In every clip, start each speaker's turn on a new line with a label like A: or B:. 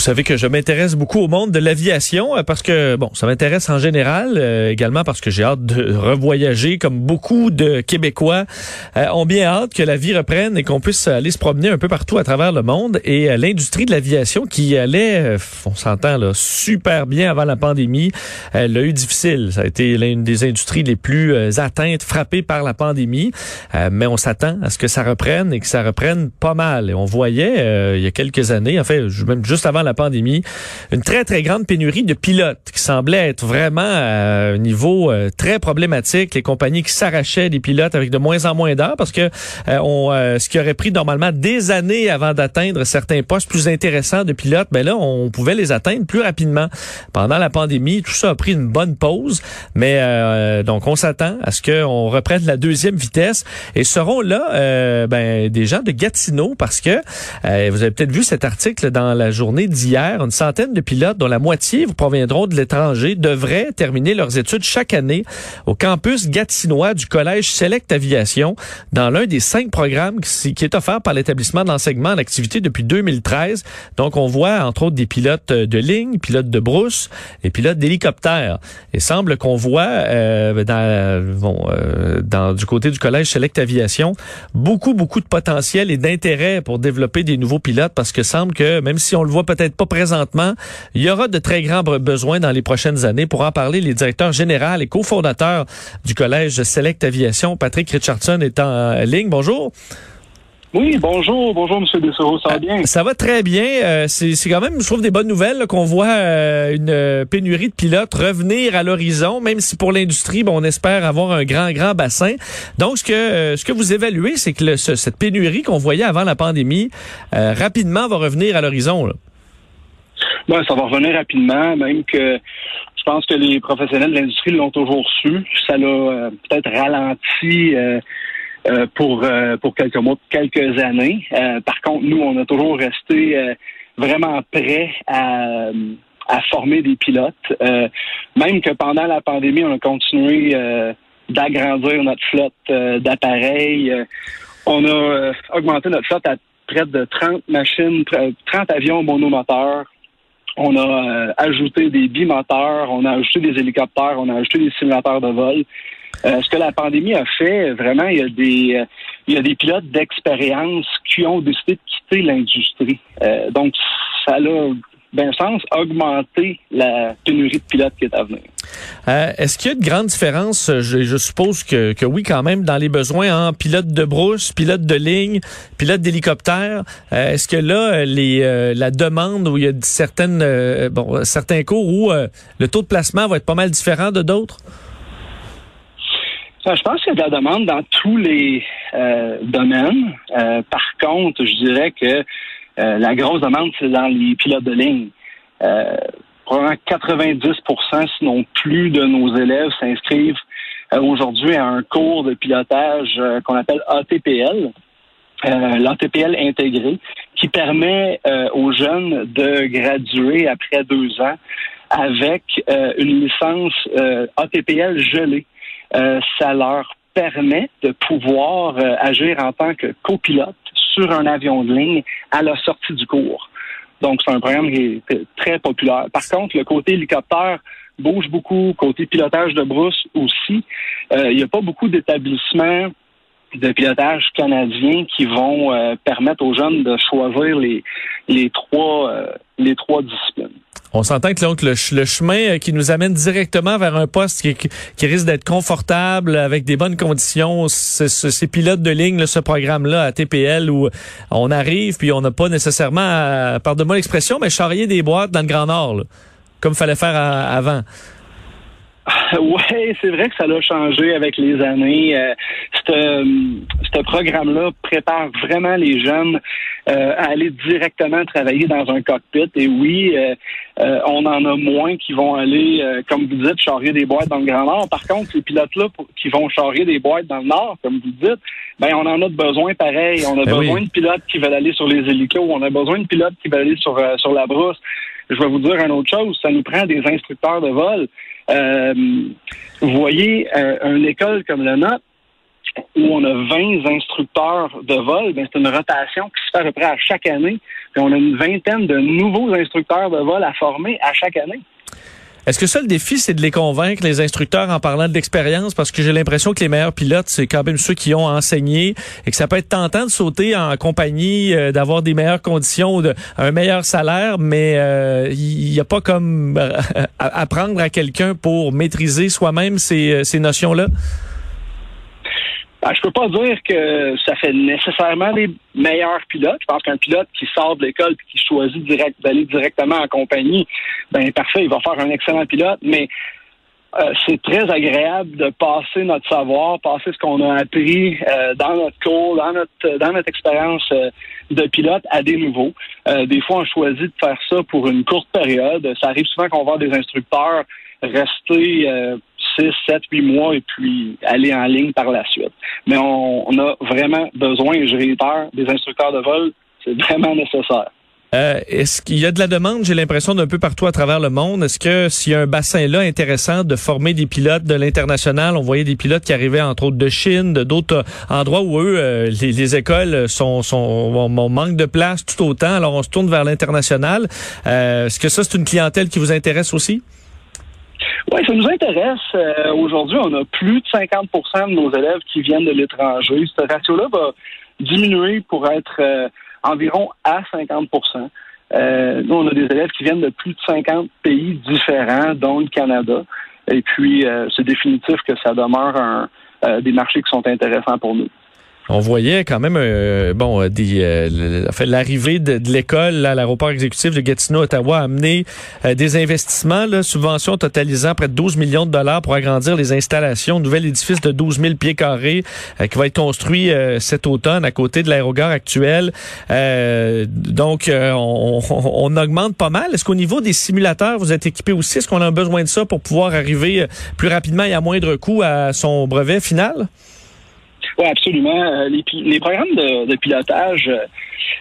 A: Vous savez que je m'intéresse beaucoup au monde de l'aviation euh, parce que, bon, ça m'intéresse en général, euh, également parce que j'ai hâte de revoyager comme beaucoup de Québécois euh, ont bien hâte que la vie reprenne et qu'on puisse aller se promener un peu partout à travers le monde. Et l'industrie de l'aviation qui allait, on s'entend là, super bien avant la pandémie, elle l'a eu difficile. Ça a été l'une des industries les plus atteintes, frappées par la pandémie. mais on s'attend à ce que ça reprenne et que ça reprenne pas mal. Et on voyait il y a quelques années, en fait, même juste avant la pandémie, une très, très grande pénurie de pilotes qui semblait être vraiment à un niveau euh, très problématique. Les compagnies qui s'arrachaient des pilotes avec de moins en moins d'heures parce que euh, on, euh, ce qui aurait pris normalement des années avant d'atteindre certains postes plus intéressants de pilotes, ben là, on pouvait les atteindre plus rapidement. Pendant la pandémie, tout ça a pris une bonne pause, mais donc on s'attend à ce qu'on reprenne la deuxième vitesse et seront là ben, des gens de Gatineau parce que vous avez peut-être vu cet article dans la journée d'hier, une centaine de pilotes, dont la moitié vous proviendront de l'étranger, devraient terminer leurs études chaque année au campus gatinois du Collège Select Aviation, dans l'un des cinq programmes qui, est offert par l'établissement d'enseignement en activité depuis 2013. Donc, on voit, entre autres, des pilotes de ligne, pilotes de brousse et pilotes d'hélicoptère. Et semble qu'on voit euh, dans, bon, euh, dans, du côté du Collège Select Aviation beaucoup, beaucoup de potentiel et d'intérêt pour développer des nouveaux pilotes parce que semble que, même si on le voit peut-être pas présentement. Il y aura de très grands besoins dans les prochaines années. Pour en parler, les directeurs généraux et cofondateurs du Collège Select Aviation, Patrick Richardson est en ligne. Bonjour.
B: Oui, bonjour, bonjour M. Dessereau, ça va bien?
A: Euh, ça va très bien. Euh, c'est quand même, je trouve, des bonnes nouvelles qu'on voit euh, une pénurie de pilotes revenir à l'horizon, même si pour l'industrie, bon, on espère avoir un grand, grand bassin. Donc, ce que ce que vous évaluez, c'est que cette pénurie qu'on voyait avant la pandémie, rapidement va revenir à l'horizon.
B: Ça va revenir rapidement, même que je pense que les professionnels de l'industrie l'ont toujours su. Ça l'a euh, peut-être ralenti euh, euh, pour pour quelques mois, quelques années. par contre, nous, on a toujours resté vraiment prêts à à former des pilotes. même que pendant la pandémie, on a continué d'agrandir notre flotte d'appareils. on a augmenté notre flotte à près de 30 machines, 30 avions monomoteurs. On a euh, ajouté des bimoteurs, on a ajouté des hélicoptères, on a ajouté des simulateurs de vol. Euh, ce que la pandémie a fait, vraiment, il y a des, euh, il y a des pilotes d'expérience qui ont décidé de quitter l'industrie. donc, ça a ben sens augmenter la pénurie de pilotes qui est à venir.
A: Euh, est-ce qu'il y a de grandes différences, je, je suppose que, que, oui quand même, dans les besoins en pilote de brousse, pilote de ligne, pilote d'hélicoptère? Euh, est-ce que là, les, euh, la demande où il y a certaines, bon, certains cours où le taux de placement va être pas mal différent de d'autres?
B: Je pense qu'il y a de la demande dans tous les domaines. par contre, je dirais que la grosse demande, c'est dans les pilotes de ligne probablement 90% sinon plus de nos élèves s'inscrivent euh, aujourd'hui à un cours de pilotage euh, qu'on appelle ATPL. Euh, l'ATPL intégré, qui permet aux jeunes de graduer après deux ans avec une licence ATPL gelée. ça leur permet de pouvoir agir en tant que copilote sur un avion de ligne à la sortie du cours. Donc, c'est un programme qui est très populaire. Par contre, le côté hélicoptère bouge beaucoup, côté pilotage de brousse aussi. Euh, il n'y a pas beaucoup d'établissements de pilotage canadiens qui vont euh, permettre aux jeunes de choisir les, les trois euh, les trois disciplines.
A: On s'entend que donc, le, chemin qui nous amène directement vers un poste qui, qui risque d'être confortable, avec des bonnes conditions, ces pilotes de ligne, ce programme-là à TPL où on arrive puis on n'a pas nécessairement, pardonne-moi l'expression, mais charrier des boîtes dans le Grand Nord, comme fallait faire avant.
B: Oui, c'est vrai que ça l'a changé avec les années. Euh, ce programme-là prépare vraiment les jeunes euh, à aller directement travailler dans un cockpit. Et oui, euh, euh, on en a moins qui vont aller, comme vous dites, charrier des boîtes dans le Grand Nord. Par contre, ces pilotes-là qui vont charrier des boîtes dans le Nord, comme vous dites, ben on en a besoin pareil. On a ben besoin de pilotes qui veulent aller sur les hélicos. On a besoin de pilotes qui veulent aller sur, sur la brousse. Je vais vous dire une autre chose. Ça nous prend des instructeurs de vol. vous voyez, une école comme le nôtre, où on a 20 instructeurs de vol, ben, c'est une rotation qui se fait à peu près à chaque année. Puis on a une vingtaine de nouveaux instructeurs de vol à former à chaque année.
A: Est-ce que ça, le défi, c'est de les convaincre, les instructeurs, en parlant de l'expérience? Parce que j'ai l'impression que les meilleurs pilotes, c'est quand même ceux qui ont enseigné et que ça peut être tentant de sauter en compagnie, euh, d'avoir des meilleures conditions, un meilleur salaire, mais euh, il n'y a pas comme euh, apprendre à quelqu'un pour maîtriser soi-même ces, ces notions-là?
B: Ben, je peux pas dire que ça fait nécessairement les meilleurs pilotes. Je pense qu'un pilote qui sort de l'école et qui choisit direct d'aller directement en compagnie, ben parfait, il va faire un excellent pilote, mais euh, c'est très agréable de passer notre savoir, passer ce qu'on a appris euh, dans notre cours, dans notre dans notre expérience euh, de pilote à des nouveaux. des fois, on choisit de faire ça pour une courte période. Ça arrive souvent qu'on voit des instructeurs rester 6, 7, 8 mois et puis aller en ligne par la suite. Mais on, a vraiment besoin, je réitère, des instructeurs de vol. C'est vraiment nécessaire.
A: Euh, est-ce qu'il y a de la demande, j'ai l'impression, d'un peu partout à travers le monde? Est-ce que s'il y a un bassin là intéressant de former des pilotes de l'international, on voyait des pilotes qui arrivaient entre autres de Chine, de d'autres endroits où eux, euh, les, écoles sont, sont on, manque de place tout autant, alors on se tourne vers l'international. Euh, est-ce que ça, c'est une clientèle qui vous intéresse aussi?
B: Oui, ça nous intéresse. Euh, aujourd'hui, on a plus de 50% de nos élèves qui viennent de l'étranger. Ce ratio-là va diminuer pour être euh, environ à 50% euh, Nous, on a des élèves qui viennent de plus de 50 pays différents, dont le Canada. Et puis, c'est définitif que ça demeure un, des marchés qui sont intéressants pour nous
A: on voyait quand même euh, bon euh, des euh, l'arrivée de, l'école à l'aéroport exécutif de Gatineau Ottawa a amené des investissements là, subventions totalisant près de 12 millions de dollars pour agrandir les installations, nouvel édifice de 12 000 pieds carrés qui va être construit cet automne à côté de l'aérogare actuel. donc on, on, augmente pas mal. Est-ce qu'au niveau des simulateurs, vous êtes équipé aussi? Est-ce qu'on a besoin de ça pour pouvoir arriver plus rapidement et à moindre coût à son brevet final?
B: Oui, absolument. Euh, les, programmes de, pilotage euh,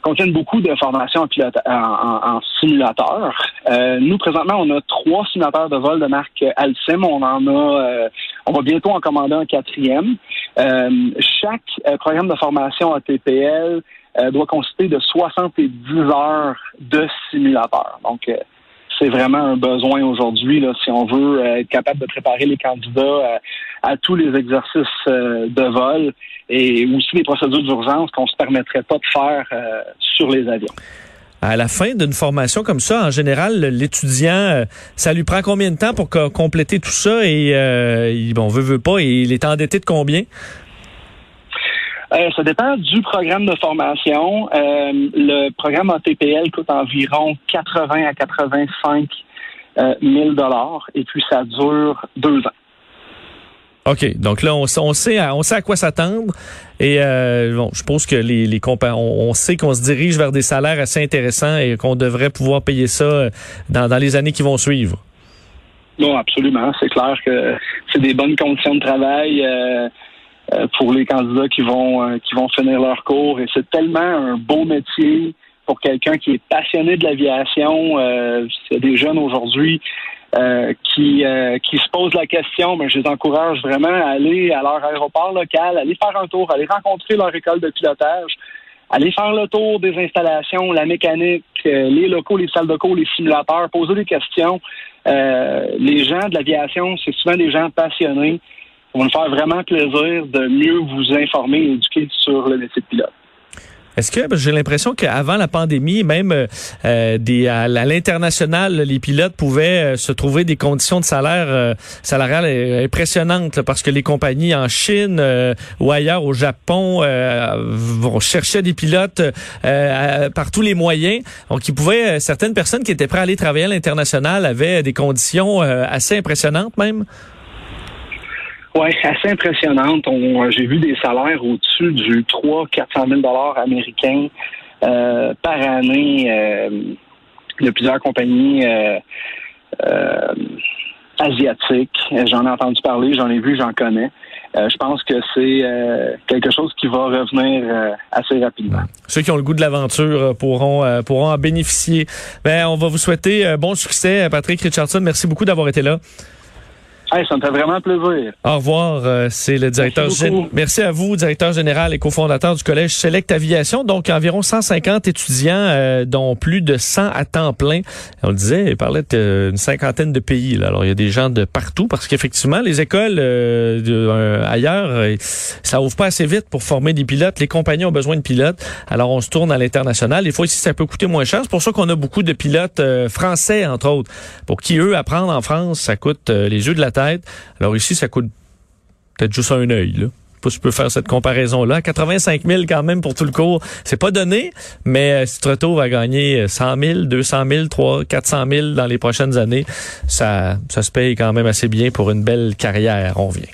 B: contiennent beaucoup de formations en, simulateur. Euh, nous, présentement, on a trois simulateurs de vol de marque Alcim. On en a, on va bientôt en commander un quatrième. chaque programme de formation ATPL doit consister de 70 heures de simulateur. Donc, c'est vraiment un besoin aujourd'hui si on veut euh, être capable de préparer les candidats euh, à, tous les exercices euh, de vol et aussi les procédures d'urgence qu'on se permettrait pas de faire sur les avions.
A: À la fin d'une formation comme ça, en général, l'étudiant, ça lui prend combien de temps pour compléter tout ça et il, bon, veut, veut pas, et il est endetté de combien?
B: Euh, ça dépend du programme de formation. Euh, le programme ATPL coûte environ 80 à 85 euh, 000 dollars et puis ça dure deux ans.
A: OK. Donc là, on, on, sait, à, on sait à quoi s'attendre. Et euh, bon, je pense que les, les on, on sait qu'on se dirige vers des salaires assez intéressants et qu'on devrait pouvoir payer ça dans, dans les années qui vont suivre.
B: Non, absolument. C'est clair que c'est des bonnes conditions de travail. Euh, euh, pour les candidats qui vont euh, qui vont finir leur cours. Et c'est tellement un beau métier pour quelqu'un qui est passionné de l'aviation. Euh, c'est des jeunes aujourd'hui euh, qui qui se posent la question, mais je les encourage vraiment à aller à leur aéroport local, aller faire un tour, aller rencontrer leur école de pilotage, aller faire le tour des installations, la mécanique, les locaux, les salles de cours, les simulateurs, poser des questions. les gens de l'aviation, c'est souvent des gens passionnés. Va nous faire vraiment plaisir de mieux vous informer et éduquer sur le métier de pilote.
A: Est-ce que j'ai l'impression qu'avant la pandémie, même euh, euh des, à, l'international, les pilotes pouvaient euh, se trouver des conditions de salaire euh, salariales impressionnantes parce que les compagnies en Chine ou ailleurs au Japon vont chercher des pilotes par tous les moyens. Donc, ils pouvaient certaines personnes qui étaient prêtes à aller travailler à l'international avaient des conditions assez impressionnantes même.
B: Oui, assez impressionnante. Euh, j'ai vu des salaires au-dessus du 3 400 000 dollars américains euh, par année euh, de plusieurs compagnies asiatiques. J'en ai entendu parler, j'en ai vu, j'en connais. je pense que c'est quelque chose qui va revenir assez rapidement.
A: Ceux qui ont le goût de l'aventure pourront pourront en bénéficier. Ben, on va vous souhaiter bon succès, Patrick Richardson. Merci beaucoup d'avoir été là.
B: Ça me fait vraiment plaisir.
A: Au revoir. Euh, c'est le directeur général. Merci à vous, directeur général et cofondateur du collège Select Aviation. Donc, environ 150 étudiants, euh, dont plus de 100 à temps plein. On le disait, il parlait d'une cinquantaine de pays. Là. Alors, il y a des gens de partout parce qu'effectivement, les écoles euh, ailleurs, ça ouvre pas assez vite pour former des pilotes. Les compagnies ont besoin de pilotes. Alors, on se tourne à l'international. Des fois, ici, ça peut coûter moins cher. C'est pour ça qu'on a beaucoup de pilotes français, entre autres, pour qui, eux, apprendre en France, ça coûte les yeux de la alors ici, ça coûte peut-être juste un œil, là. Pas si je peux faire cette comparaison-là. 85 000 quand même pour tout le cours. C'est pas donné, mais euh, si tu te retrouves à gagner 100 000, 200 000, 300 400 000 dans les prochaines années, ça, ça se paye quand même assez bien pour une belle carrière. On vient.